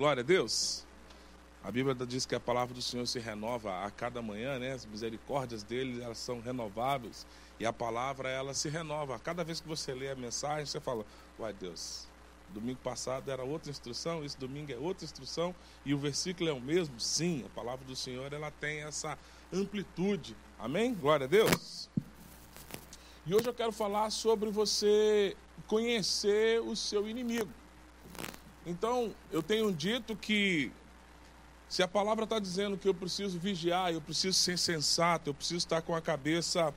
Glória a Deus. A Bíblia diz que a palavra do Senhor se renova a cada manhã, né? As misericórdias dele, elas são renováveis. E a palavra, ela se renova. Cada vez que você lê a mensagem, você fala, uai Deus, domingo passado era outra instrução, esse domingo é outra instrução, e o versículo é o mesmo? Sim, a palavra do Senhor, ela tem essa amplitude. Amém? Glória a Deus. E hoje eu quero falar sobre você conhecer o seu inimigo. Então, eu tenho dito que se a palavra está dizendo que eu preciso vigiar, eu preciso ser sensato, eu preciso estar com a cabeça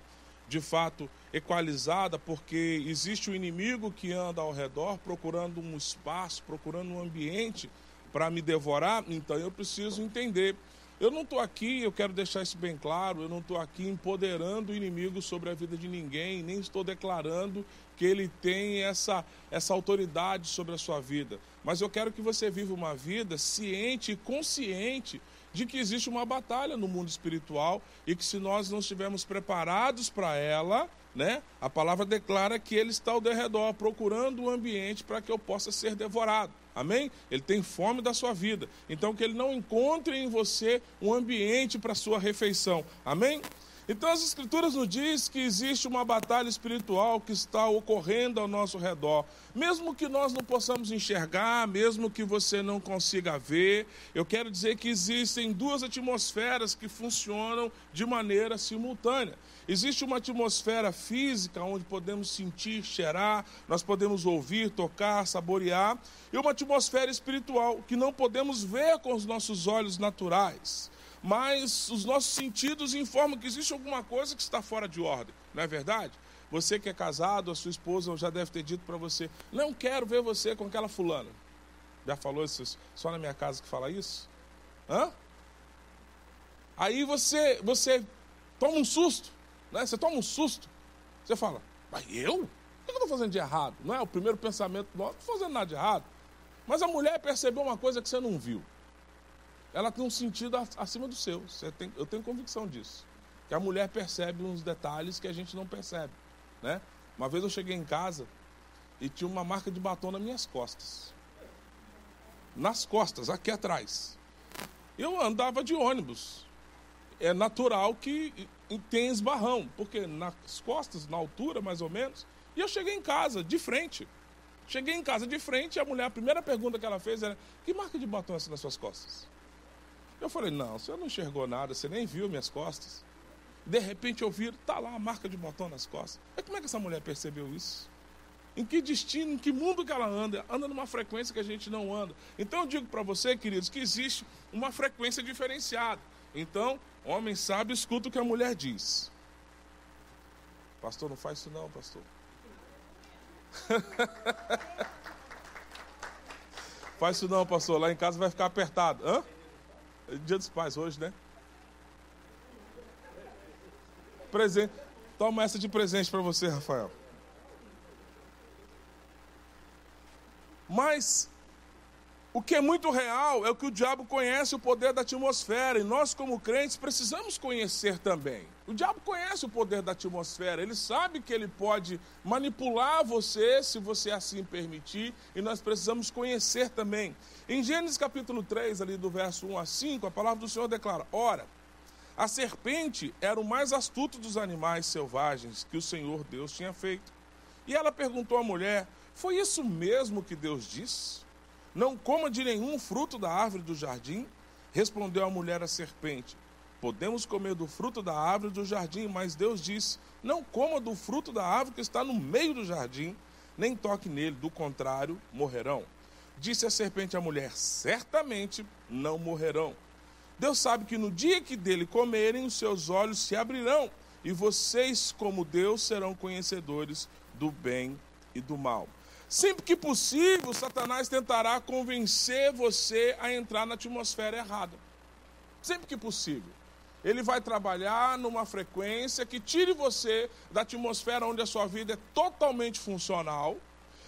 de fato equalizada, porque existe o um inimigo que anda ao redor procurando um espaço, procurando um ambiente para me devorar, então eu preciso entender. Eu não estou aqui, eu quero deixar isso bem claro, eu não estou aqui empoderando o inimigo sobre a vida de ninguém, nem estou declarando que ele tem essa, essa autoridade sobre a sua vida. Mas eu quero que você viva uma vida ciente e consciente de que existe uma batalha no mundo espiritual e que se nós não estivermos preparados para ela, né, a palavra declara que ele está ao derredor, procurando um ambiente para que eu possa ser devorado. Amém? Ele tem fome da sua vida. Então que ele não encontre em você um ambiente para sua refeição. Amém? Então as escrituras nos diz que existe uma batalha espiritual que está ocorrendo ao nosso redor. Mesmo que nós não possamos enxergar, mesmo que você não consiga ver, eu quero dizer que existem duas atmosferas que funcionam de maneira simultânea. Existe uma atmosfera física onde podemos sentir, cheirar, nós podemos ouvir, tocar, saborear, e uma atmosfera espiritual que não podemos ver com os nossos olhos naturais mas os nossos sentidos informam que existe alguma coisa que está fora de ordem, não é verdade? Você que é casado, a sua esposa já deve ter dito para você: Não quero ver você com aquela fulana. Já falou isso só na minha casa que fala isso? Hã? Aí você, você toma um susto, né? Você toma um susto. Você fala: Mas eu? O que eu estou fazendo de errado? Não é o primeiro pensamento não estou fazendo nada de errado. Mas a mulher percebeu uma coisa que você não viu ela tem um sentido acima do seu. Tem, eu tenho convicção disso. Que a mulher percebe uns detalhes que a gente não percebe. Né? Uma vez eu cheguei em casa e tinha uma marca de batom nas minhas costas. Nas costas, aqui atrás. Eu andava de ônibus. É natural que tenha esbarrão, porque nas costas, na altura mais ou menos. E eu cheguei em casa, de frente. Cheguei em casa de frente e a mulher, a primeira pergunta que ela fez era: Que marca de batom é essa nas suas costas? Eu falei, não, você não enxergou nada, você nem viu minhas costas. De repente eu vi, tá lá a marca de botão nas costas. Mas como é que essa mulher percebeu isso? Em que destino, em que mundo que ela anda? Anda numa frequência que a gente não anda. Então eu digo para você, queridos, que existe uma frequência diferenciada. Então, homem sábio, escuta o que a mulher diz. Pastor, não faz isso não, pastor. faz isso não, pastor. Lá em casa vai ficar apertado. Hã? É dia dos pais hoje, né? Presente. Toma essa de presente para você, Rafael. Mas o que é muito real é o que o diabo conhece o poder da atmosfera e nós, como crentes, precisamos conhecer também. O diabo conhece o poder da atmosfera, ele sabe que ele pode manipular você se você assim permitir e nós precisamos conhecer também. Em Gênesis capítulo 3, ali do verso 1 a 5, a palavra do Senhor declara: Ora, a serpente era o mais astuto dos animais selvagens que o Senhor Deus tinha feito. E ela perguntou à mulher: Foi isso mesmo que Deus disse? Não coma de nenhum fruto da árvore do jardim. Respondeu a mulher à serpente: Podemos comer do fruto da árvore do jardim, mas Deus disse: Não coma do fruto da árvore que está no meio do jardim, nem toque nele, do contrário, morrerão. Disse a serpente à mulher: Certamente não morrerão. Deus sabe que no dia que dele comerem, os seus olhos se abrirão, e vocês, como Deus, serão conhecedores do bem e do mal. Sempre que possível, Satanás tentará convencer você a entrar na atmosfera errada. Sempre que possível. Ele vai trabalhar numa frequência que tire você da atmosfera onde a sua vida é totalmente funcional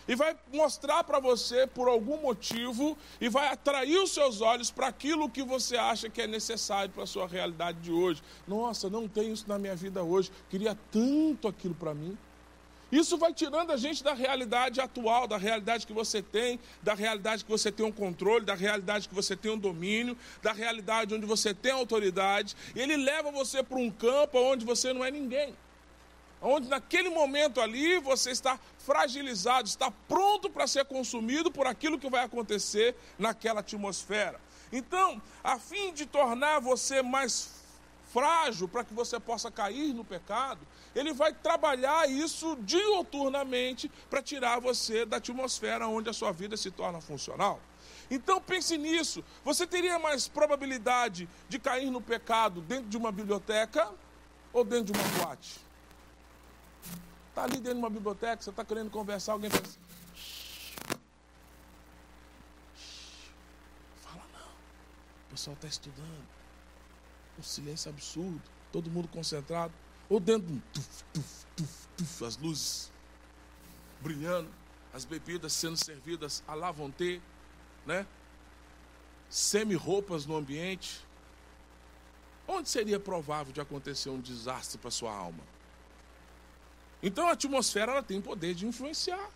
e vai mostrar para você por algum motivo e vai atrair os seus olhos para aquilo que você acha que é necessário para a sua realidade de hoje. Nossa, não tenho isso na minha vida hoje. Queria tanto aquilo para mim. Isso vai tirando a gente da realidade atual, da realidade que você tem, da realidade que você tem um controle, da realidade que você tem um domínio, da realidade onde você tem autoridade. E ele leva você para um campo onde você não é ninguém. Onde naquele momento ali você está fragilizado, está pronto para ser consumido por aquilo que vai acontecer naquela atmosfera. Então, a fim de tornar você mais frágil para que você possa cair no pecado, ele vai trabalhar isso dioturnamente para tirar você da atmosfera onde a sua vida se torna funcional. Então pense nisso. Você teria mais probabilidade de cair no pecado dentro de uma biblioteca ou dentro de uma boate? Está ali dentro de uma biblioteca, você está querendo conversar, alguém fala assim, Fala não. O pessoal está estudando. Um silêncio absurdo. Todo mundo concentrado. Ou dentro de tuf, tuf, tuf, tuf, as luzes brilhando, as bebidas sendo servidas a lá vão ter, né? Semi-roupas no ambiente. Onde seria provável de acontecer um desastre para sua alma? Então a atmosfera ela tem poder de influenciar.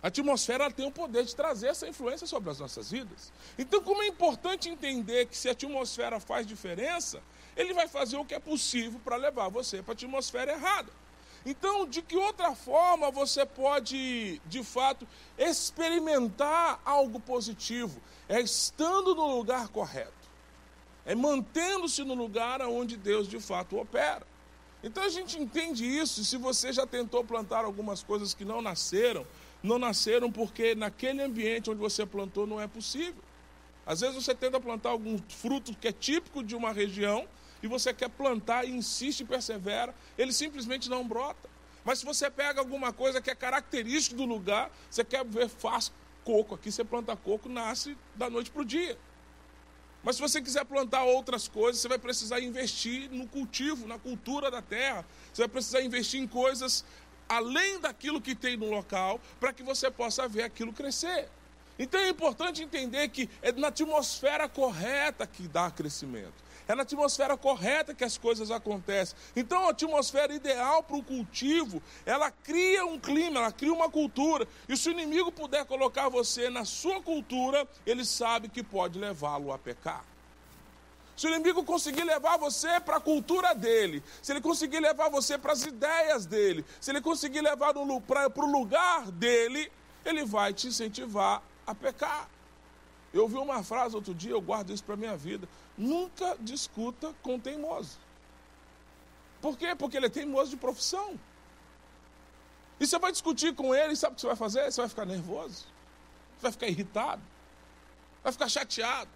A atmosfera ela tem o poder de trazer essa influência sobre as nossas vidas. Então, como é importante entender que se a atmosfera faz diferença, ele vai fazer o que é possível para levar você para a atmosfera errada. Então, de que outra forma você pode, de fato, experimentar algo positivo? É estando no lugar correto, é mantendo-se no lugar onde Deus de fato opera. Então a gente entende isso. Se você já tentou plantar algumas coisas que não nasceram, não nasceram porque naquele ambiente onde você plantou não é possível. Às vezes você tenta plantar algum fruto que é típico de uma região e você quer plantar e insiste e persevera, ele simplesmente não brota. Mas se você pega alguma coisa que é característica do lugar, você quer ver faz coco, aqui você planta coco, nasce da noite para o dia. Mas se você quiser plantar outras coisas, você vai precisar investir no cultivo, na cultura da terra. Você vai precisar investir em coisas além daquilo que tem no local, para que você possa ver aquilo crescer. Então é importante entender que é na atmosfera correta que dá crescimento. É na atmosfera correta que as coisas acontecem. Então, a atmosfera ideal para o cultivo, ela cria um clima, ela cria uma cultura. E se o inimigo puder colocar você na sua cultura, ele sabe que pode levá-lo a pecar. Se o inimigo conseguir levar você para a cultura dele, se ele conseguir levar você para as ideias dele, se ele conseguir levar para o lugar dele, ele vai te incentivar a pecar. Eu ouvi uma frase outro dia, eu guardo isso para a minha vida. Nunca discuta com teimoso. Por quê? Porque ele é teimoso de profissão. E você vai discutir com ele, sabe o que você vai fazer? Você vai ficar nervoso, você vai ficar irritado, vai ficar chateado.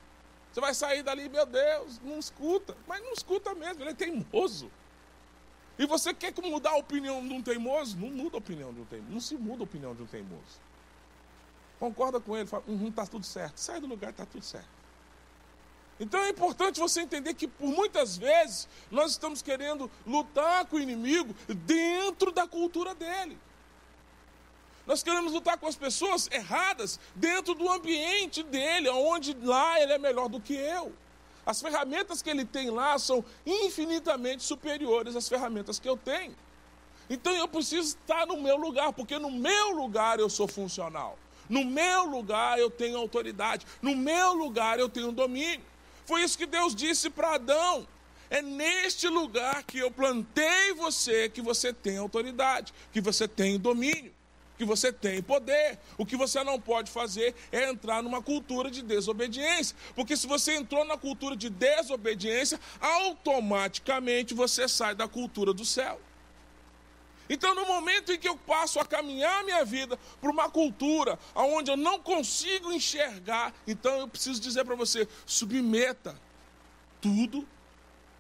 Você vai sair dali, meu Deus, não escuta. Mas não escuta mesmo, ele é teimoso. E você quer mudar a opinião de um teimoso? Não muda a opinião de um teimoso. Não se muda a opinião de um teimoso. Concorda com ele, fala, uhum, tá tudo certo. Sai do lugar, está tudo certo. Então é importante você entender que por muitas vezes nós estamos querendo lutar com o inimigo dentro da cultura dele. Nós queremos lutar com as pessoas erradas dentro do ambiente dele, onde lá ele é melhor do que eu. As ferramentas que ele tem lá são infinitamente superiores às ferramentas que eu tenho. Então eu preciso estar no meu lugar, porque no meu lugar eu sou funcional. No meu lugar eu tenho autoridade. No meu lugar eu tenho domínio. Foi isso que Deus disse para Adão. É neste lugar que eu plantei você que você tem autoridade, que você tem domínio, que você tem poder. O que você não pode fazer é entrar numa cultura de desobediência. Porque se você entrou na cultura de desobediência, automaticamente você sai da cultura do céu. Então, no momento em que eu passo a caminhar minha vida para uma cultura onde eu não consigo enxergar, então eu preciso dizer para você: submeta tudo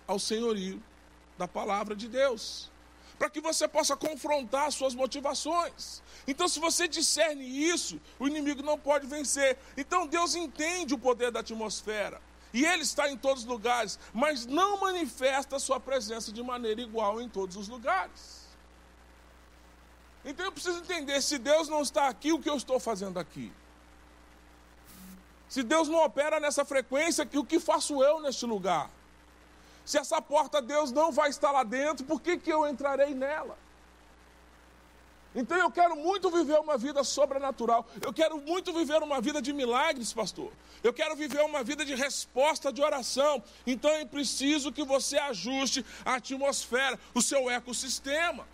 ao senhorio da palavra de Deus, para que você possa confrontar suas motivações. Então, se você discerne isso, o inimigo não pode vencer. Então, Deus entende o poder da atmosfera. E Ele está em todos os lugares, mas não manifesta sua presença de maneira igual em todos os lugares. Então eu preciso entender: se Deus não está aqui, o que eu estou fazendo aqui? Se Deus não opera nessa frequência, o que faço eu neste lugar? Se essa porta Deus não vai estar lá dentro, por que, que eu entrarei nela? Então eu quero muito viver uma vida sobrenatural. Eu quero muito viver uma vida de milagres, pastor. Eu quero viver uma vida de resposta de oração. Então é preciso que você ajuste a atmosfera, o seu ecossistema.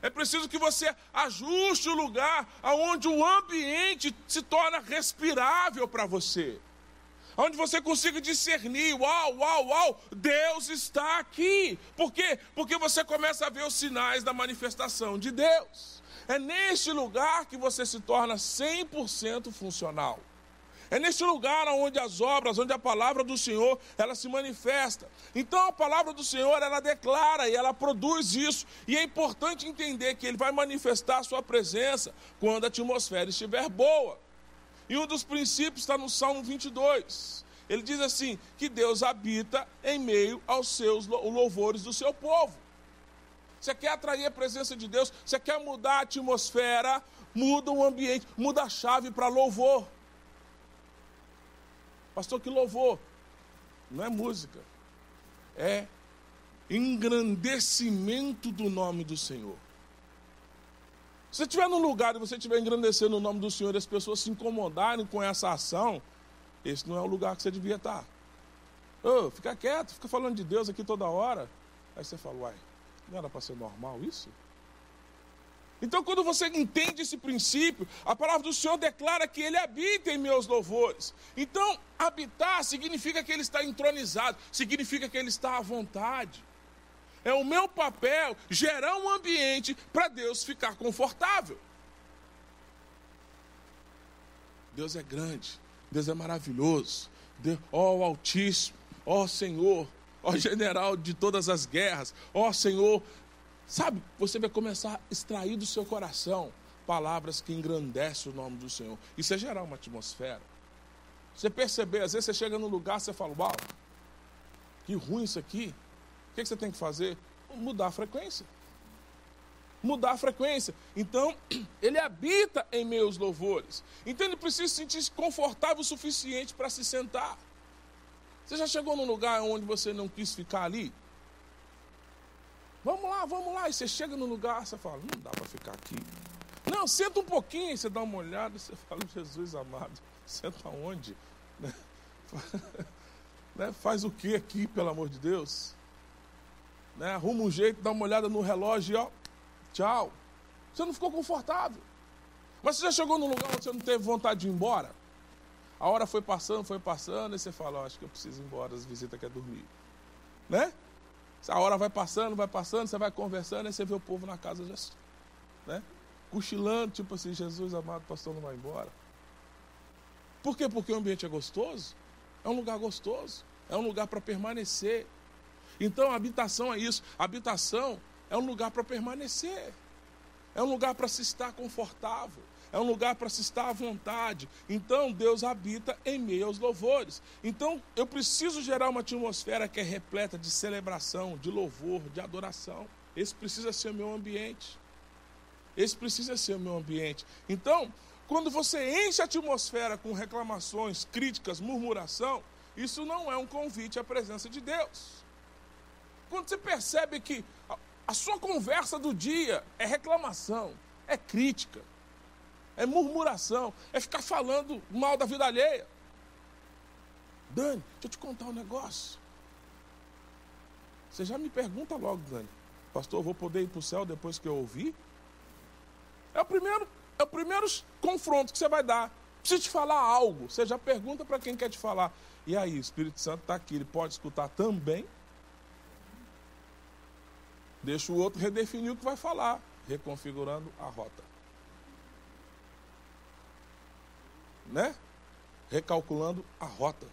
É preciso que você ajuste o lugar aonde o ambiente se torna respirável para você. Onde você consiga discernir, uau, uau, uau, Deus está aqui. Por quê? Porque você começa a ver os sinais da manifestação de Deus. É neste lugar que você se torna 100% funcional. É neste lugar onde as obras, onde a palavra do Senhor, ela se manifesta. Então a palavra do Senhor, ela declara e ela produz isso. E é importante entender que ele vai manifestar a sua presença quando a atmosfera estiver boa. E um dos princípios está no Salmo 22. Ele diz assim: que Deus habita em meio aos seus louvores do seu povo. Você quer atrair a presença de Deus, você quer mudar a atmosfera, muda o ambiente, muda a chave para louvor. Pastor, que louvor. Não é música. É engrandecimento do nome do Senhor. Se você estiver num lugar e você estiver engrandecendo o nome do Senhor e as pessoas se incomodarem com essa ação, esse não é o lugar que você devia estar. Oh, fica quieto, fica falando de Deus aqui toda hora. Aí você fala, uai, não era para ser normal isso? Então, quando você entende esse princípio, a palavra do Senhor declara que Ele habita em meus louvores. Então, habitar significa que Ele está entronizado, significa que Ele está à vontade. É o meu papel gerar um ambiente para Deus ficar confortável. Deus é grande, Deus é maravilhoso, ó o Altíssimo, ó Senhor, ó General de todas as guerras, ó Senhor Sabe, você vai começar a extrair do seu coração palavras que engrandecem o nome do Senhor. Isso é gerar uma atmosfera. Você perceber, às vezes você chega num lugar, você fala, uau, que ruim isso aqui. O que você tem que fazer? Mudar a frequência. Mudar a frequência. Então, ele habita em meus louvores. Então, ele precisa se sentir confortável o suficiente para se sentar. Você já chegou num lugar onde você não quis ficar ali? Vamos lá, vamos lá. E você chega no lugar, você fala, não dá para ficar aqui. Não, senta um pouquinho, você dá uma olhada, você fala, Jesus amado, senta onde? Né? Faz o que aqui, pelo amor de Deus? Né? Arruma um jeito, dá uma olhada no relógio e ó, tchau. Você não ficou confortável. Mas você já chegou num lugar onde você não teve vontade de ir embora? A hora foi passando, foi passando, e você fala, oh, acho que eu preciso ir embora, as visitas querem dormir. Né? A hora vai passando, vai passando, você vai conversando, aí você vê o povo na casa já, né? Cochilando, tipo assim, Jesus amado, pastor não vai embora. Por quê? Porque o ambiente é gostoso. É um lugar gostoso. É um lugar para permanecer. Então, a habitação é isso. A habitação é um lugar para permanecer. É um lugar para se estar confortável é um lugar para se estar à vontade. Então Deus habita em meio aos louvores. Então eu preciso gerar uma atmosfera que é repleta de celebração, de louvor, de adoração. Esse precisa ser o meu ambiente. Esse precisa ser o meu ambiente. Então, quando você enche a atmosfera com reclamações, críticas, murmuração, isso não é um convite à presença de Deus. Quando você percebe que a sua conversa do dia é reclamação, é crítica, é murmuração, é ficar falando mal da vida alheia. Dani, deixa eu te contar um negócio. Você já me pergunta logo, Dani, pastor, vou poder ir para o céu depois que eu ouvir? É o primeiro, é o primeiro confronto que você vai dar. Precisa te falar algo. Você já pergunta para quem quer te falar. E aí, o Espírito Santo está aqui, ele pode escutar também. Deixa o outro redefinir o que vai falar, reconfigurando a rota. Né? Recalculando a rota.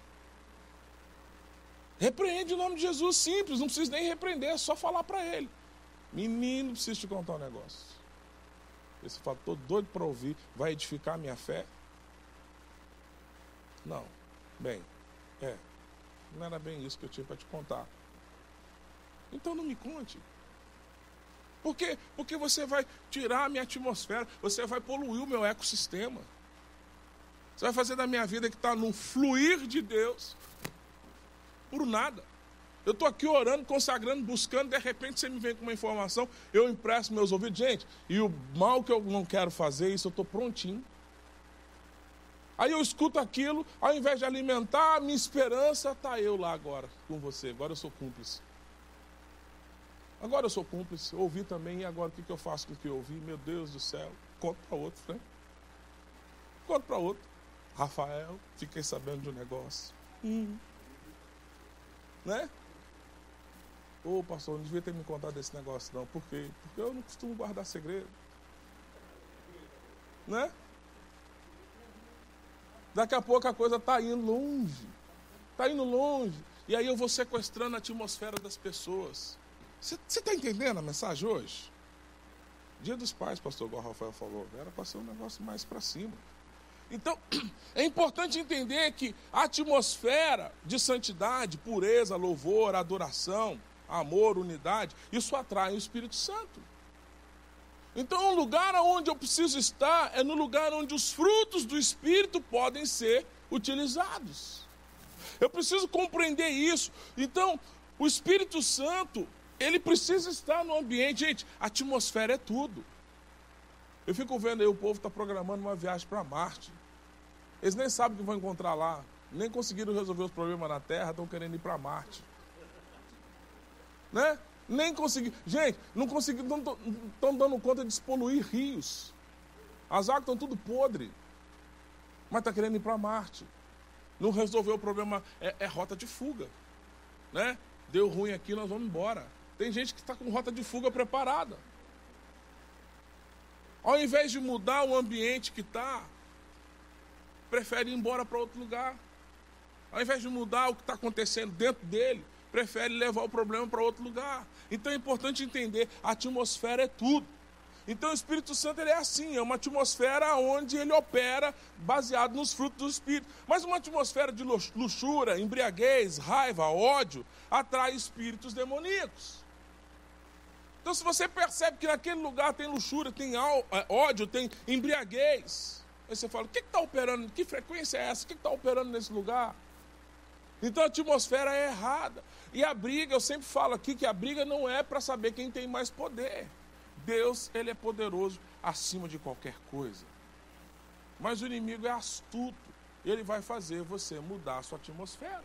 Repreende o nome de Jesus, simples, não precisa nem repreender, é só falar para ele. Menino, preciso te contar um negócio. Esse estou doido para ouvir, vai edificar a minha fé? Não. Bem, é. Não era bem isso que eu tinha para te contar. Então não me conte. Por quê? Porque você vai tirar a minha atmosfera, você vai poluir o meu ecossistema. Você vai fazer da minha vida que está num fluir de Deus por nada. Eu estou aqui orando, consagrando, buscando, de repente você me vem com uma informação, eu empresto meus ouvidos. Gente, e o mal que eu não quero fazer, isso eu estou prontinho. Aí eu escuto aquilo, ao invés de alimentar a minha esperança, está eu lá agora com você. Agora eu sou cúmplice. Agora eu sou cúmplice. Ouvi também, e agora o que, que eu faço com o que eu ouvi? Meu Deus do céu. Conto para outro, né? Conto para outro. Rafael, fiquei sabendo de um negócio. Hum. Né? Ô pastor, não devia ter me contado desse negócio, não. Por quê? Porque eu não costumo guardar segredo. Né? Daqui a pouco a coisa está indo longe. Está indo longe. E aí eu vou sequestrando a atmosfera das pessoas. Você está entendendo a mensagem hoje? Dia dos pais, pastor igual Rafael falou, era para ser um negócio mais para cima. Então, é importante entender que a atmosfera de santidade, pureza, louvor, adoração, amor, unidade, isso atrai o Espírito Santo. Então, o lugar onde eu preciso estar é no lugar onde os frutos do Espírito podem ser utilizados. Eu preciso compreender isso. Então, o Espírito Santo, ele precisa estar no ambiente. Gente, a atmosfera é tudo. Eu fico vendo aí o povo está programando uma viagem para Marte. Eles nem sabem o que vão encontrar lá. Nem conseguiram resolver os problemas na Terra, estão querendo ir para Marte. Né? Nem consegui. Gente, não consegui. Não estão dando conta de despoluir rios. As águas estão tudo podre. Mas está querendo ir para Marte. Não resolveu o problema. É, é, rota de fuga. Né? Deu ruim aqui, nós vamos embora. Tem gente que está com rota de fuga preparada. Ao invés de mudar o ambiente que está, prefere ir embora para outro lugar. Ao invés de mudar o que está acontecendo dentro dele, prefere levar o problema para outro lugar. Então é importante entender, a atmosfera é tudo. Então o Espírito Santo ele é assim, é uma atmosfera onde ele opera baseado nos frutos do Espírito. Mas uma atmosfera de luxúria, embriaguez, raiva, ódio, atrai espíritos demoníacos. Então se você percebe que naquele lugar tem luxúria, tem é, ódio, tem embriaguez, aí você fala, o que está operando? Que frequência é essa? O que está operando nesse lugar? Então a atmosfera é errada. E a briga, eu sempre falo aqui que a briga não é para saber quem tem mais poder. Deus, ele é poderoso acima de qualquer coisa. Mas o inimigo é astuto. Ele vai fazer você mudar a sua atmosfera.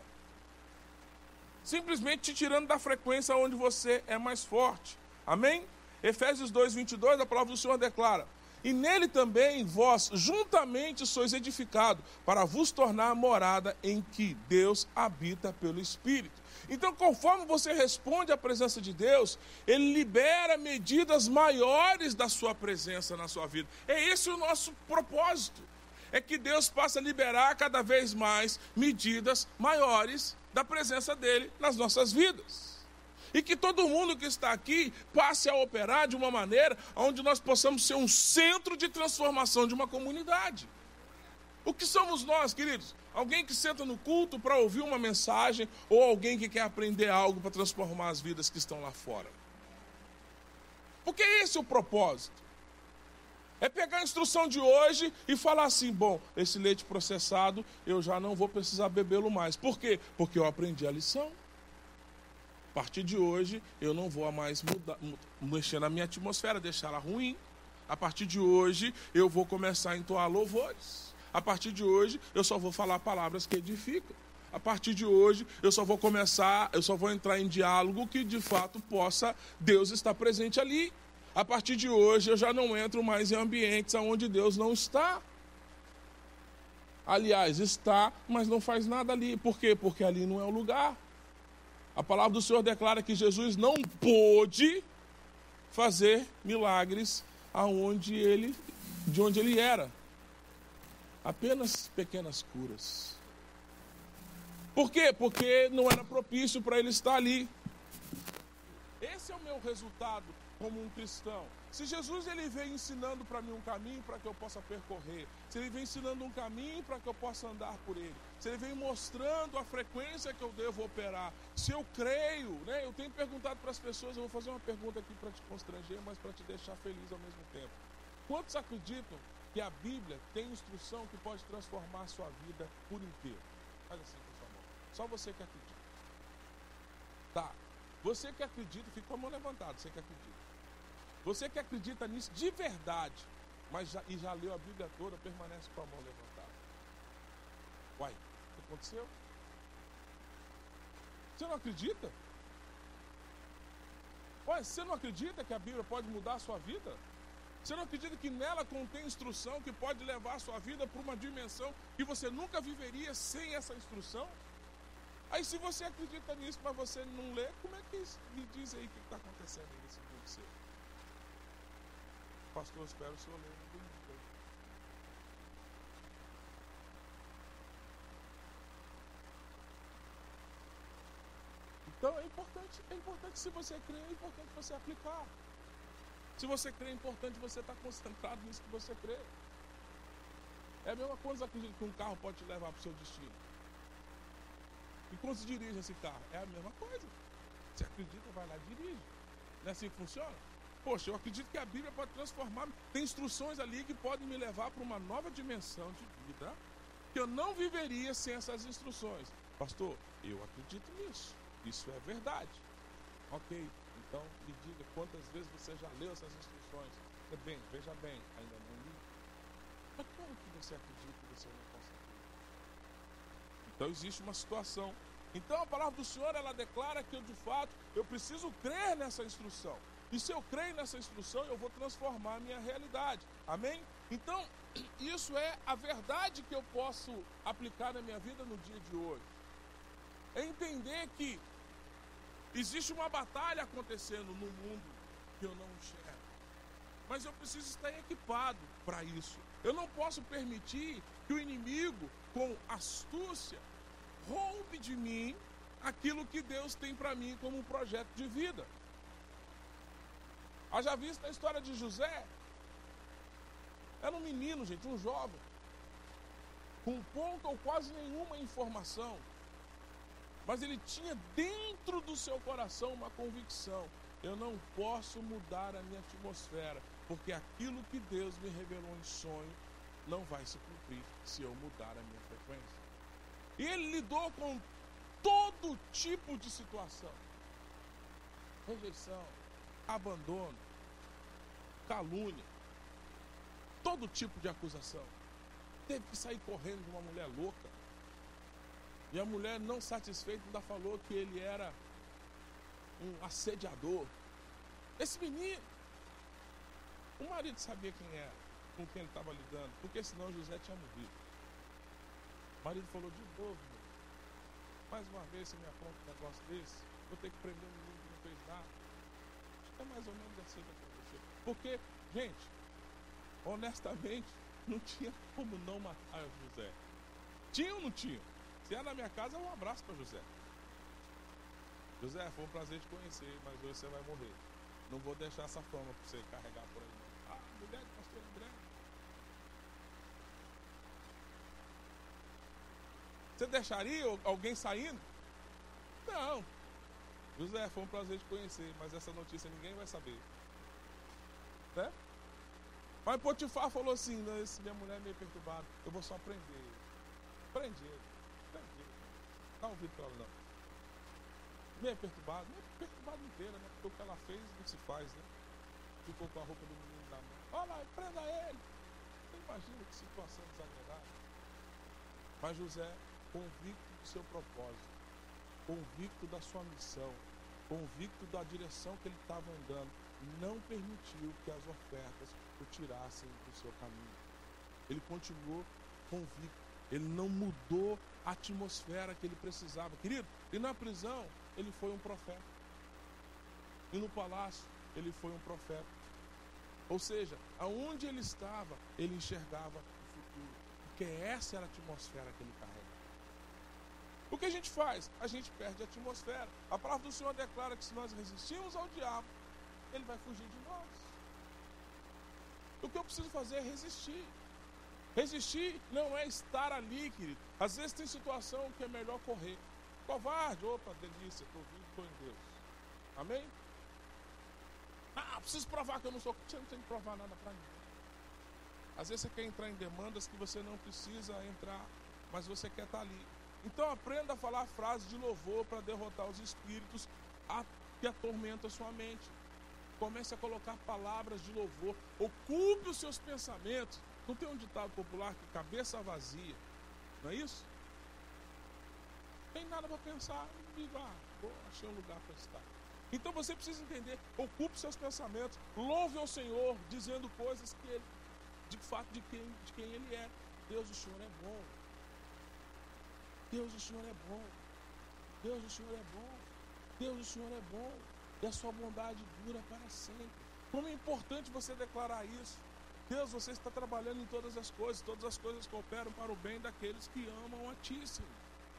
Simplesmente te tirando da frequência onde você é mais forte. Amém? Efésios 2, 22, a palavra do Senhor declara: e nele também vós juntamente sois edificados, para vos tornar morada em que Deus habita pelo Espírito. Então, conforme você responde à presença de Deus, Ele libera medidas maiores da sua presença na sua vida. É esse o nosso propósito. É que Deus passe a liberar cada vez mais medidas maiores da presença dele nas nossas vidas. E que todo mundo que está aqui passe a operar de uma maneira onde nós possamos ser um centro de transformação de uma comunidade. O que somos nós, queridos? Alguém que senta no culto para ouvir uma mensagem ou alguém que quer aprender algo para transformar as vidas que estão lá fora? Porque esse é o propósito. É pegar a instrução de hoje e falar assim: bom, esse leite processado eu já não vou precisar bebê-lo mais. Por quê? Porque eu aprendi a lição. A partir de hoje, eu não vou mais mudar, mexer na minha atmosfera, deixar ela ruim. A partir de hoje, eu vou começar a entoar louvores. A partir de hoje, eu só vou falar palavras que edificam. A partir de hoje, eu só vou começar, eu só vou entrar em diálogo que de fato possa Deus estar presente ali. A partir de hoje, eu já não entro mais em ambientes onde Deus não está. Aliás, está, mas não faz nada ali. Por quê? Porque ali não é o lugar. A palavra do Senhor declara que Jesus não pôde fazer milagres aonde ele, de onde ele era. Apenas pequenas curas. Por quê? Porque não era propício para ele estar ali. Esse é o meu resultado como um cristão. Se Jesus ele vem ensinando para mim um caminho para que eu possa percorrer, se ele vem ensinando um caminho para que eu possa andar por ele, se ele vem mostrando a frequência que eu devo operar, se eu creio, né? Eu tenho perguntado para as pessoas, eu vou fazer uma pergunta aqui para te constranger, mas para te deixar feliz ao mesmo tempo. Quantos acreditam que a Bíblia tem instrução que pode transformar a sua vida por inteiro? Faz assim mão. Só você que acredita. Tá. Você que acredita, fica com a mão levantada, você que acredita. Você que acredita nisso de verdade, mas já, e já leu a Bíblia toda, permanece com a mão levantada. Uai, o que aconteceu? Você não acredita? Ué, você não acredita que a Bíblia pode mudar a sua vida? Você não acredita que nela contém instrução que pode levar a sua vida para uma dimensão que você nunca viveria sem essa instrução? Aí se você acredita nisso, mas você não lê, como é que me diz aí o que está acontecendo nesse mundo seu? Pastor, espero o senhor ler domingo. Então é importante, é importante se você crê, é importante você aplicar. Se você crê, é importante você estar concentrado nisso que você crê. É a mesma coisa acredito que um carro pode te levar para o seu destino. E quando se dirige esse carro? É a mesma coisa. Você acredita, vai lá e dirige. Não é assim que funciona? Poxa, eu acredito que a Bíblia pode transformar. Tem instruções ali que podem me levar para uma nova dimensão de vida que eu não viveria sem essas instruções. Pastor, eu acredito nisso. Isso é verdade. Ok, então me diga quantas vezes você já leu essas instruções. É bem, veja bem, ainda não li. Mas como que você acredita que você não consegue? Então existe uma situação. Então a palavra do Senhor ela declara que eu de fato eu preciso crer nessa instrução. E se eu creio nessa instrução, eu vou transformar a minha realidade. Amém? Então, isso é a verdade que eu posso aplicar na minha vida no dia de hoje. É entender que Existe uma batalha acontecendo no mundo que eu não enxergo. Mas eu preciso estar equipado para isso. Eu não posso permitir que o inimigo, com astúcia, roube de mim aquilo que Deus tem para mim como um projeto de vida. Haja visto a história de José. Era um menino, gente, um jovem, com pouca ou quase nenhuma informação. Mas ele tinha dentro do seu coração uma convicção: eu não posso mudar a minha atmosfera, porque aquilo que Deus me revelou em sonho não vai se cumprir se eu mudar a minha frequência. E ele lidou com todo tipo de situação: rejeição, abandono, calúnia, todo tipo de acusação. Teve que sair correndo de uma mulher louca e a mulher, não satisfeita, ainda falou que ele era um assediador. Esse menino, o marido sabia quem era, com quem ele estava lidando, porque senão José tinha morrido. O marido falou de novo, meu. mais uma vez você me apronta um negócio desse, vou ter que prender um menino que não fez nada. Menos assim. Porque, gente, honestamente, não tinha como não matar José. Tinha ou não tinha? Se é na minha casa, um abraço para José. José, foi um prazer te conhecer, mas hoje você vai morrer. Não vou deixar essa fama para você carregar por aí. Ah, mulher de pastor André. Você deixaria alguém saindo? Não. José, foi um prazer te conhecer, mas essa notícia ninguém vai saber. Né? Mas Potifar falou assim: não, esse minha mulher é meio perturbada, eu vou só prender. Prende ele. Dá um ouvido para ela, não. Meio perturbado, meio perturbado inteira, né? Porque o que ela fez não se faz, né? Ficou com a roupa do menino na mão. Olha lá, prenda ele. Você imagina que situação desagradável. Mas José, convicto do seu propósito, convicto da sua missão, convicto da direção que ele estava andando, não permitiu que as ofertas o tirassem do seu caminho. Ele continuou convicto ele não mudou a atmosfera que ele precisava. Querido, e na prisão, ele foi um profeta. E no palácio, ele foi um profeta. Ou seja, aonde ele estava, ele enxergava o futuro. Porque essa era a atmosfera que ele carrega. O que a gente faz? A gente perde a atmosfera. A palavra do Senhor declara que se nós resistirmos ao diabo, ele vai fugir de nós. O que eu preciso fazer é resistir. Resistir não é estar ali, querido. Às vezes tem situação que é melhor correr. Covarde, opa, delícia, estou vivo, estou em Deus. Amém? Ah, preciso provar que eu não sou. Você não tem que provar nada para ninguém. Às vezes você quer entrar em demandas que você não precisa entrar, mas você quer estar ali. Então aprenda a falar frases de louvor para derrotar os espíritos que atormentam a sua mente. Comece a colocar palavras de louvor. Ocupe os seus pensamentos. Não tem um ditado popular que cabeça vazia. Não é isso? Tem nada para pensar. Diga, ah, vou, achei um lugar para estar. Então você precisa entender, ocupe seus pensamentos, louve ao Senhor, dizendo coisas que ele, de fato, de quem, de quem Ele é. Deus, o Senhor é bom. Deus, o Senhor é bom. Deus, o Senhor é bom. Deus, o Senhor é bom. E a sua bondade dura para sempre. Como é importante você declarar isso. Deus, você está trabalhando em todas as coisas, todas as coisas cooperam para o bem daqueles que amam a Ti, Senhor.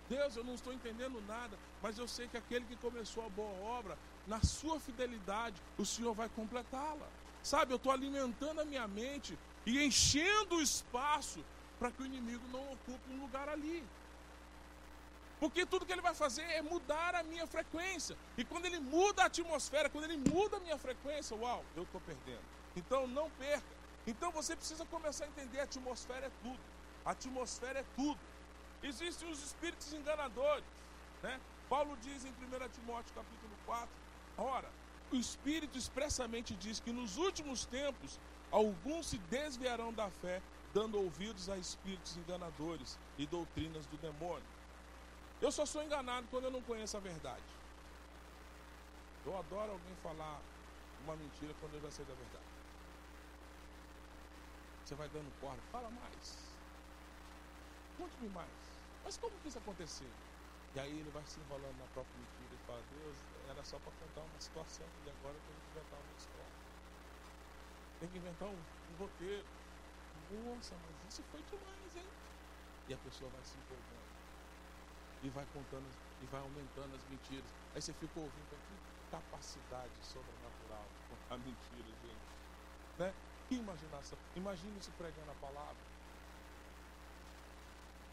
Deus, eu não estou entendendo nada, mas eu sei que aquele que começou a boa obra, na sua fidelidade, o Senhor vai completá-la. Sabe, eu estou alimentando a minha mente e enchendo o espaço para que o inimigo não ocupe um lugar ali. Porque tudo que ele vai fazer é mudar a minha frequência. E quando ele muda a atmosfera, quando ele muda a minha frequência, uau, eu estou perdendo. Então não perca. Então você precisa começar a entender: a atmosfera é tudo. A atmosfera é tudo. Existem os espíritos enganadores. Né? Paulo diz em 1 Timóteo capítulo 4, ora, o Espírito expressamente diz que nos últimos tempos alguns se desviarão da fé, dando ouvidos a espíritos enganadores e doutrinas do demônio. Eu só sou enganado quando eu não conheço a verdade. Eu adoro alguém falar uma mentira quando eu já sei da verdade. Você vai dando corda, fala mais. Conte-me mais. Mas como que isso aconteceu? E aí ele vai se enrolando na própria mentira e fala, Deus, era só para contar uma situação e agora tem que inventar uma história. Tem que inventar um, um roteiro. Nossa, mas isso foi demais, hein? E a pessoa vai se empolgando. E vai contando, e vai aumentando as mentiras. Aí você fica ouvindo que capacidade sobrenatural de contar mentiras, gente. Né? Que imaginação. Imagina isso pregando a palavra.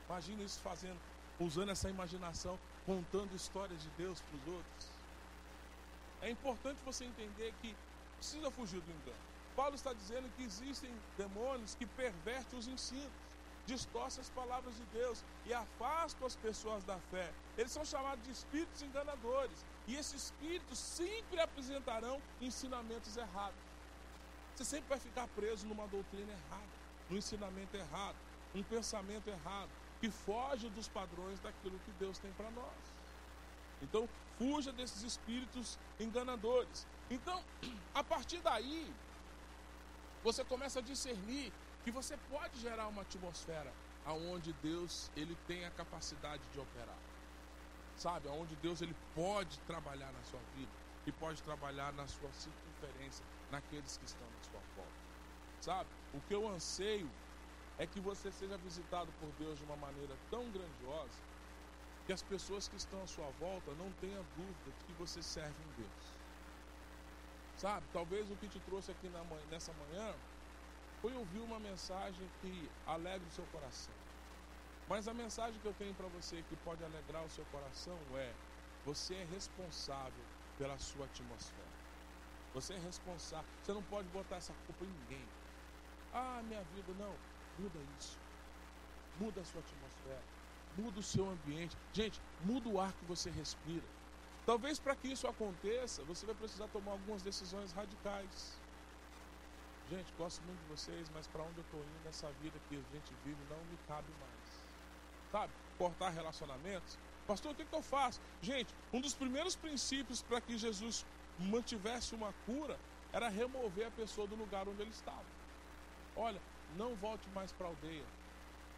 Imagina isso fazendo, usando essa imaginação, contando histórias de Deus para os outros. É importante você entender que precisa fugir do engano. Paulo está dizendo que existem demônios que pervertem os ensinos, distorcem as palavras de Deus e afastam as pessoas da fé. Eles são chamados de espíritos enganadores. E esses espíritos sempre apresentarão ensinamentos errados. Você sempre vai ficar preso numa doutrina errada, num ensinamento errado, um pensamento errado, que foge dos padrões daquilo que Deus tem para nós. Então, fuja desses espíritos enganadores. Então, a partir daí, você começa a discernir que você pode gerar uma atmosfera aonde Deus ele tem a capacidade de operar. Sabe, aonde Deus ele pode trabalhar na sua vida e pode trabalhar na sua circunferência, naqueles que estão na sua volta. Sabe? O que eu anseio é que você seja visitado por Deus de uma maneira tão grandiosa que as pessoas que estão à sua volta não tenham dúvida de que você serve um Deus. Sabe, talvez o que te trouxe aqui na, nessa manhã foi ouvir uma mensagem que alegre o seu coração. Mas a mensagem que eu tenho para você que pode alegrar o seu coração é: você é responsável pela sua atmosfera. Você é responsável. Você não pode botar essa culpa em ninguém. Ah, minha vida, não. Muda isso. Muda a sua atmosfera muda o seu ambiente. Gente, muda o ar que você respira. Talvez para que isso aconteça, você vai precisar tomar algumas decisões radicais. Gente, gosto muito de vocês, mas para onde eu estou indo nessa vida que a gente vive não me cabe mais. Sabe? Cortar relacionamentos. Pastor, o que, que eu faço? Gente, um dos primeiros princípios para que Jesus mantivesse uma cura era remover a pessoa do lugar onde ele estava. Olha, não volte mais para a aldeia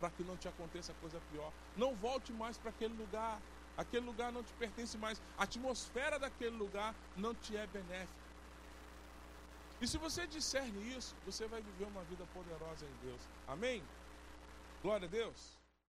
para que não te aconteça coisa pior. Não volte mais para aquele lugar. Aquele lugar não te pertence mais. A atmosfera daquele lugar não te é benéfica. E se você discerne isso, você vai viver uma vida poderosa em Deus. Amém? Glória a Deus.